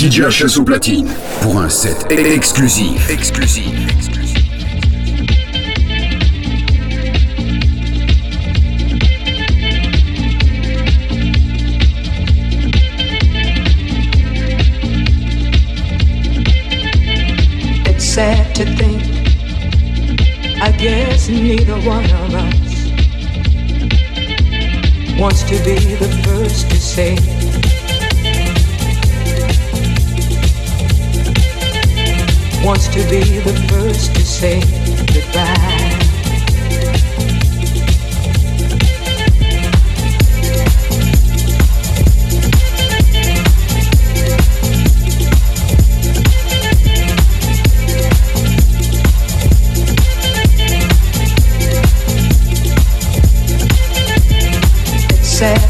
DJ HS au platine pour un set exclusif. Exclusif. It's sad to think. I guess neither one of us wants to be the first to say. Wants to be the first to say goodbye. Sad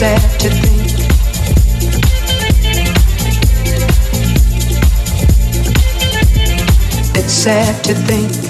Sad to think. It's sad to think.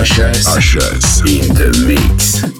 Ushers, Ushers in the mix.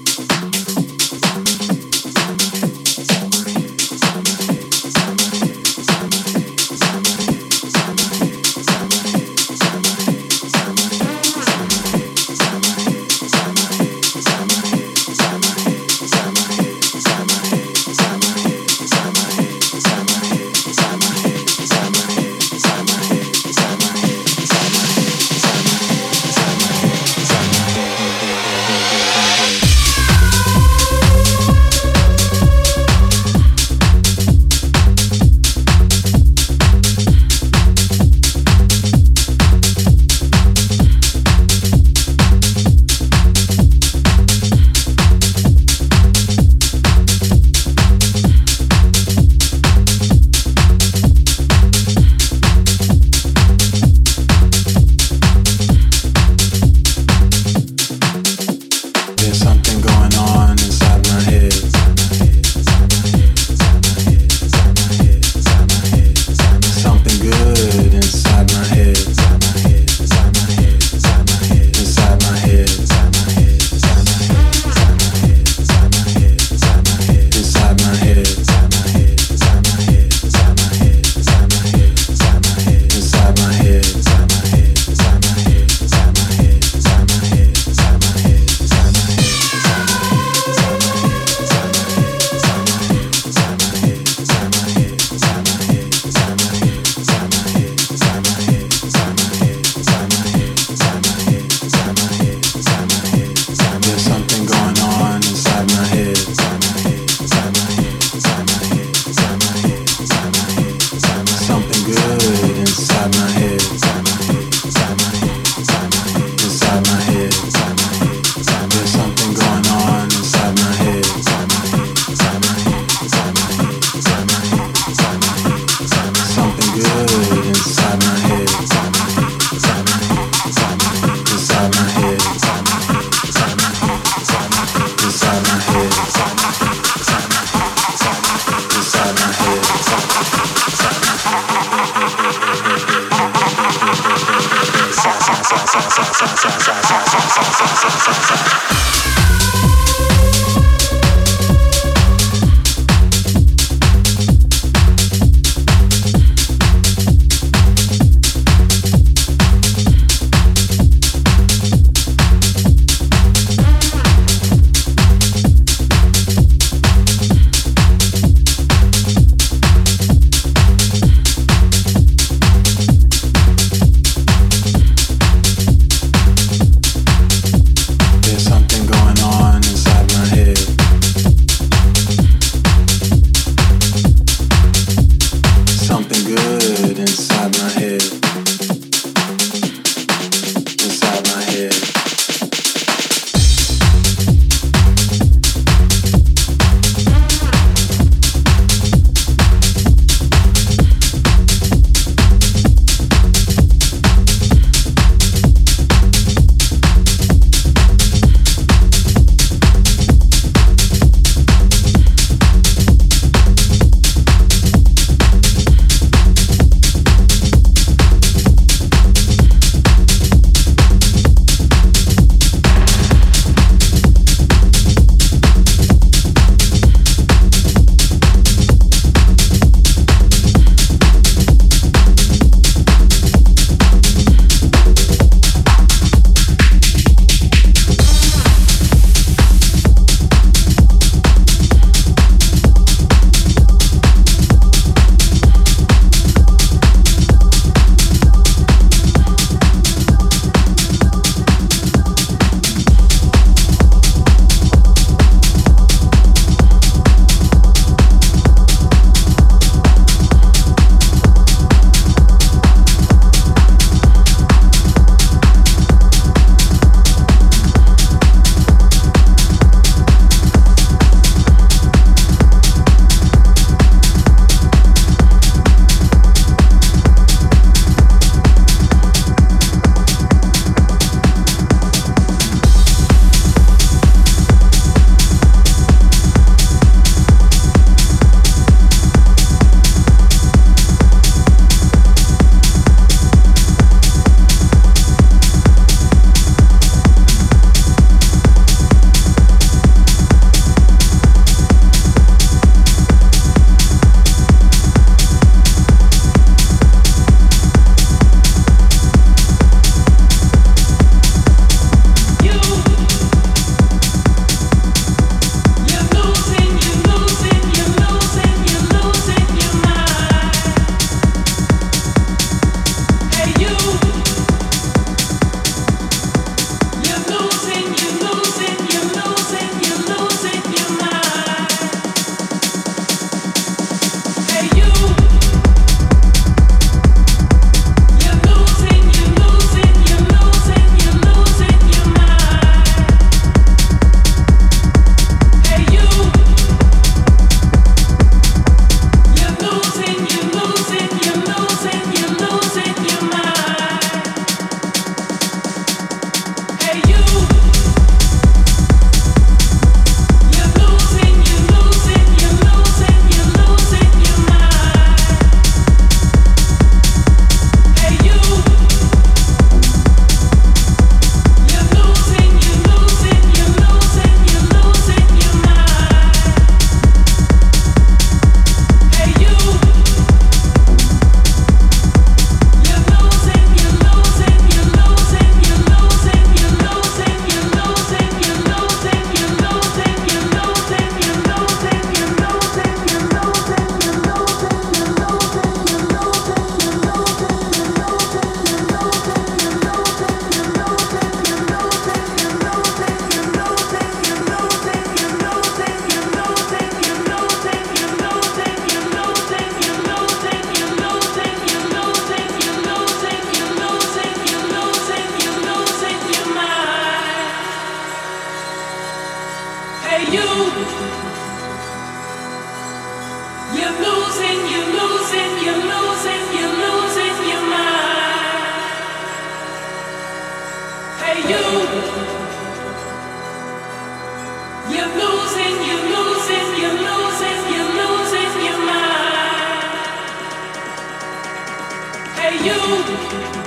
Losing, you're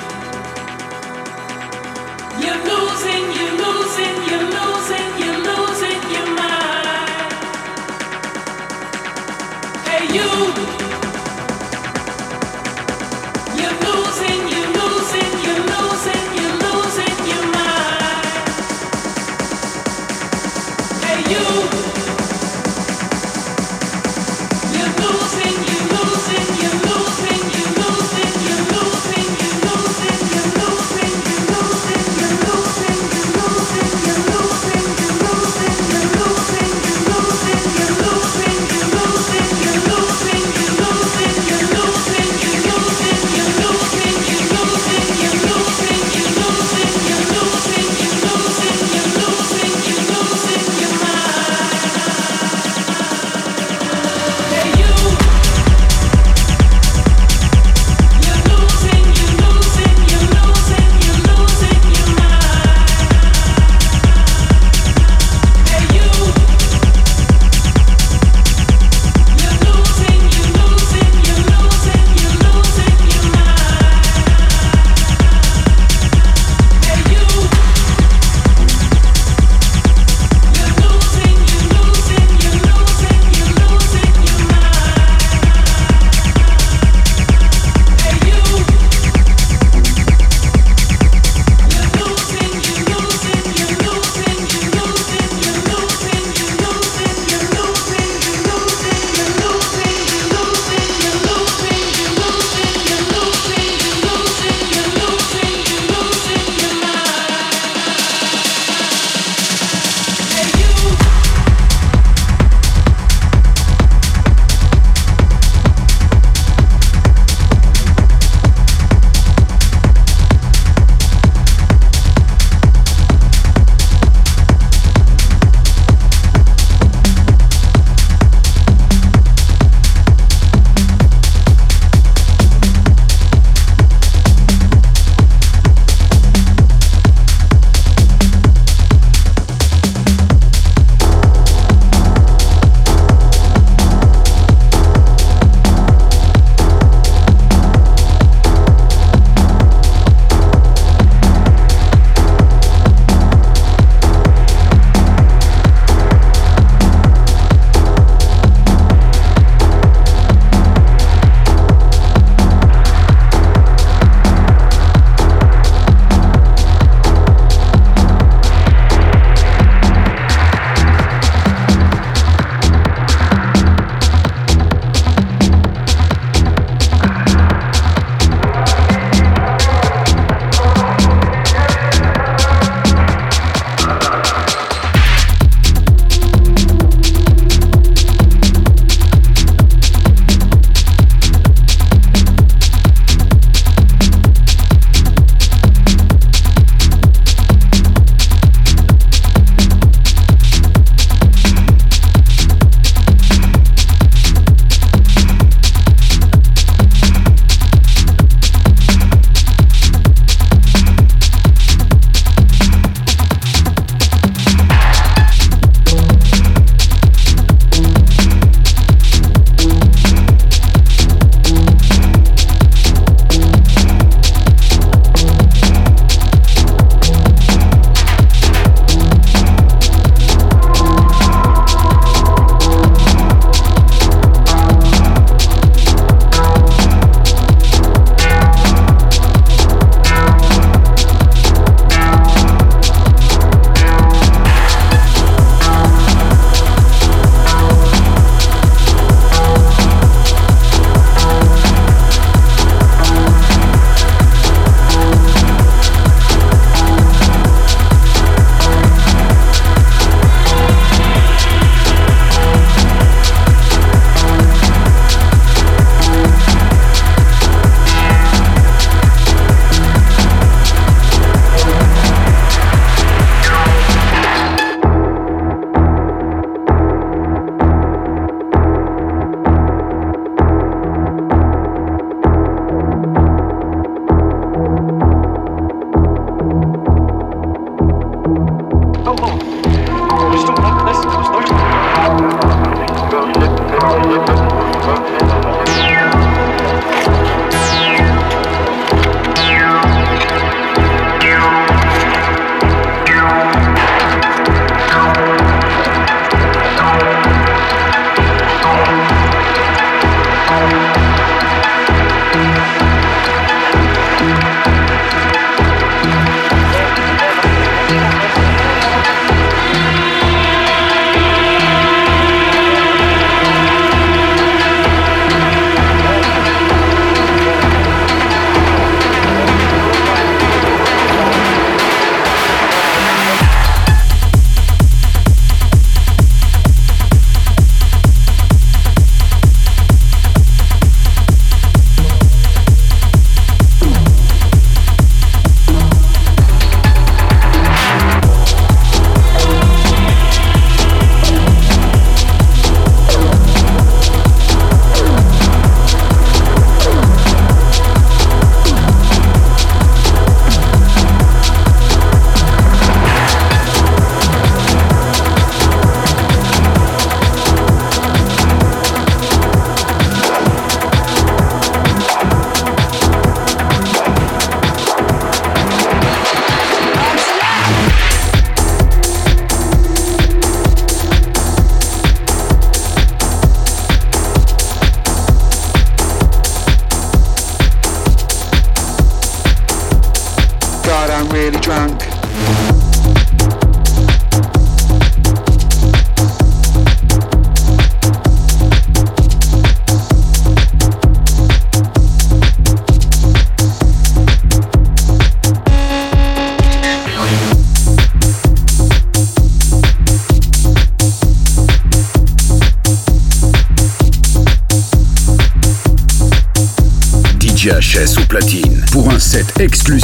exclusif.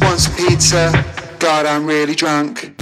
Just want some pizza. God, I'm really drunk.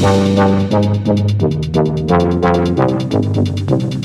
Thank you.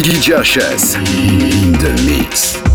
Josh's in the mix.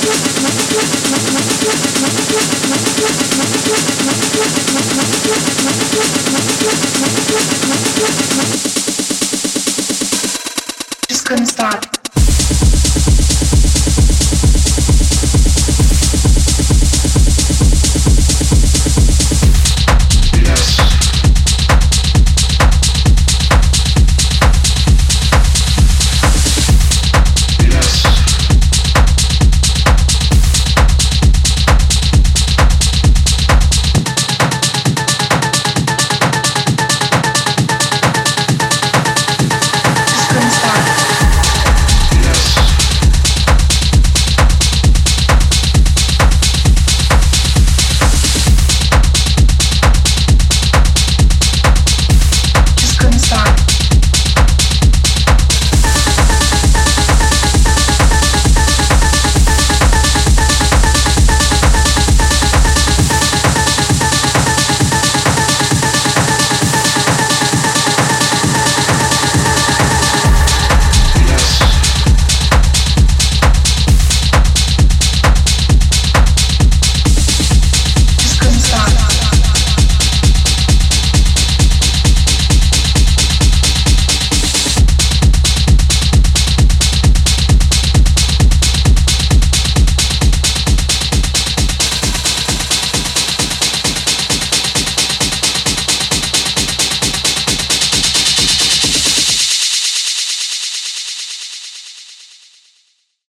Yes.